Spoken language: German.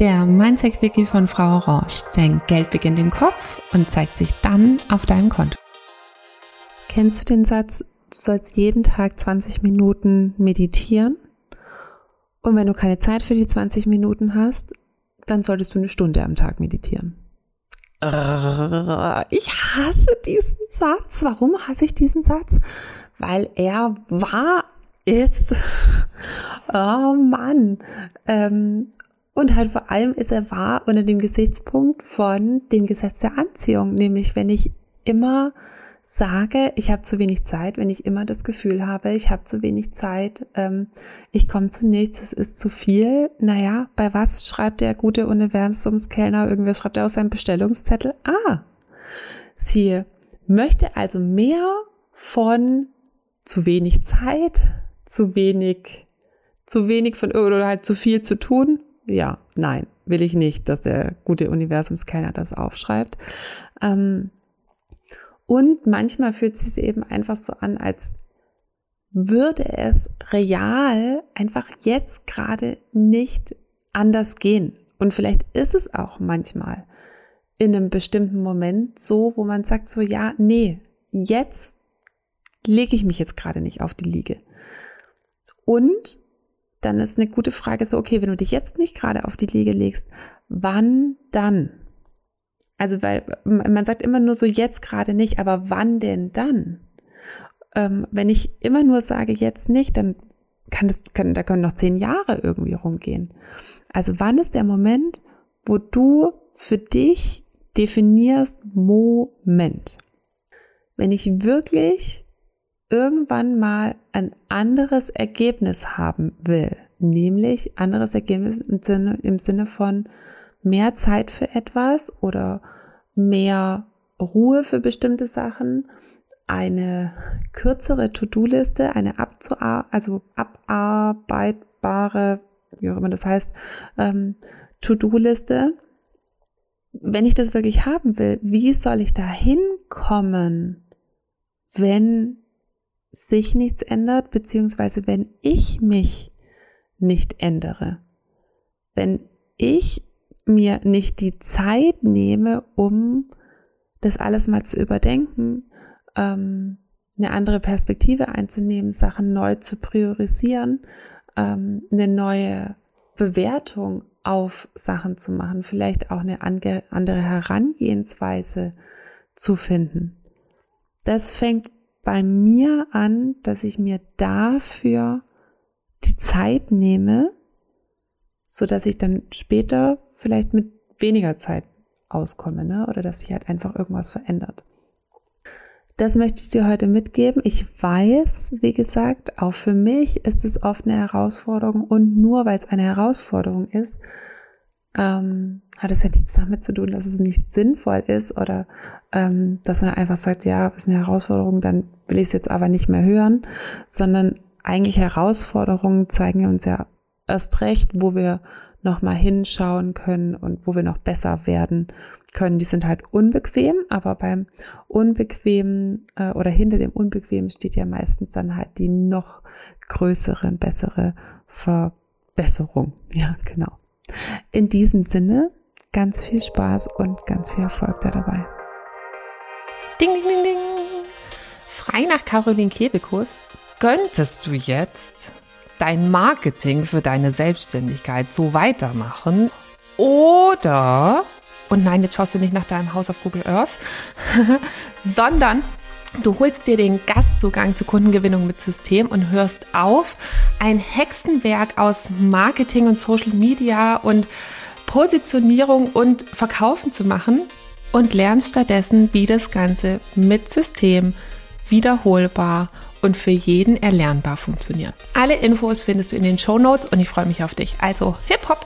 Der Mindset Wiki von Frau Orange. Dein Geld beginnt im Kopf und zeigt sich dann auf deinem Konto. Kennst du den Satz, du sollst jeden Tag 20 Minuten meditieren? Und wenn du keine Zeit für die 20 Minuten hast, dann solltest du eine Stunde am Tag meditieren. Ich hasse diesen Satz. Warum hasse ich diesen Satz? Weil er wahr ist. Oh Mann. Ähm, und halt vor allem ist er wahr unter dem Gesichtspunkt von dem Gesetz der Anziehung, nämlich wenn ich immer sage, ich habe zu wenig Zeit, wenn ich immer das Gefühl habe, ich habe zu wenig Zeit, ähm, ich komme zu nichts, es ist zu viel. Naja, bei was schreibt der gute Universumskellner? Irgendwer schreibt er aus seinem Bestellungszettel. Ah, sie möchte also mehr von zu wenig Zeit, zu wenig, zu wenig von oder halt zu viel zu tun ja, nein, will ich nicht, dass der gute Universumskenner das aufschreibt. Ähm, und manchmal fühlt es sich eben einfach so an, als würde es real einfach jetzt gerade nicht anders gehen. Und vielleicht ist es auch manchmal in einem bestimmten Moment so, wo man sagt so, ja, nee, jetzt lege ich mich jetzt gerade nicht auf die Liege. Und dann ist eine gute Frage so, okay, wenn du dich jetzt nicht gerade auf die Liege legst, wann dann? Also, weil man sagt immer nur so jetzt gerade nicht, aber wann denn dann? Ähm, wenn ich immer nur sage jetzt nicht, dann kann das, können, da können noch zehn Jahre irgendwie rumgehen. Also, wann ist der Moment, wo du für dich definierst Moment? Wenn ich wirklich irgendwann mal ein anderes Ergebnis haben will, nämlich anderes Ergebnis im Sinne, im Sinne von mehr Zeit für etwas oder mehr Ruhe für bestimmte Sachen, eine kürzere To-Do-Liste, eine abzuar also abarbeitbare, wie auch immer das heißt, ähm, To-Do-Liste. Wenn ich das wirklich haben will, wie soll ich da hinkommen, wenn sich nichts ändert, beziehungsweise wenn ich mich nicht ändere. Wenn ich mir nicht die Zeit nehme, um das alles mal zu überdenken, ähm, eine andere Perspektive einzunehmen, Sachen neu zu priorisieren, ähm, eine neue Bewertung auf Sachen zu machen, vielleicht auch eine andere Herangehensweise zu finden. Das fängt bei mir an, dass ich mir dafür die Zeit nehme, so dass ich dann später vielleicht mit weniger Zeit auskomme, ne? Oder dass sich halt einfach irgendwas verändert. Das möchte ich dir heute mitgeben. Ich weiß, wie gesagt, auch für mich ist es oft eine Herausforderung und nur weil es eine Herausforderung ist, ähm, hat es ja nichts damit zu tun, dass es nicht sinnvoll ist oder ähm, dass man einfach sagt, ja, ist eine Herausforderung, dann will ich es jetzt aber nicht mehr hören, sondern eigentlich Herausforderungen zeigen uns ja erst recht, wo wir noch mal hinschauen können und wo wir noch besser werden können. Die sind halt unbequem, aber beim Unbequemen äh, oder hinter dem Unbequemen steht ja meistens dann halt die noch größere und bessere Verbesserung. Ja, genau. In diesem Sinne, ganz viel Spaß und ganz viel Erfolg da dabei. Ding, ding, ding, ding. Frei nach Caroline Kebekus könntest du jetzt dein Marketing für deine Selbstständigkeit so weitermachen oder, und nein, jetzt schaust du nicht nach deinem Haus auf Google Earth, sondern Du holst dir den Gastzugang zur Kundengewinnung mit System und hörst auf, ein Hexenwerk aus Marketing und Social Media und Positionierung und Verkaufen zu machen und lernst stattdessen, wie das Ganze mit System wiederholbar und für jeden erlernbar funktioniert. Alle Infos findest du in den Show Notes und ich freue mich auf dich. Also, hip hop!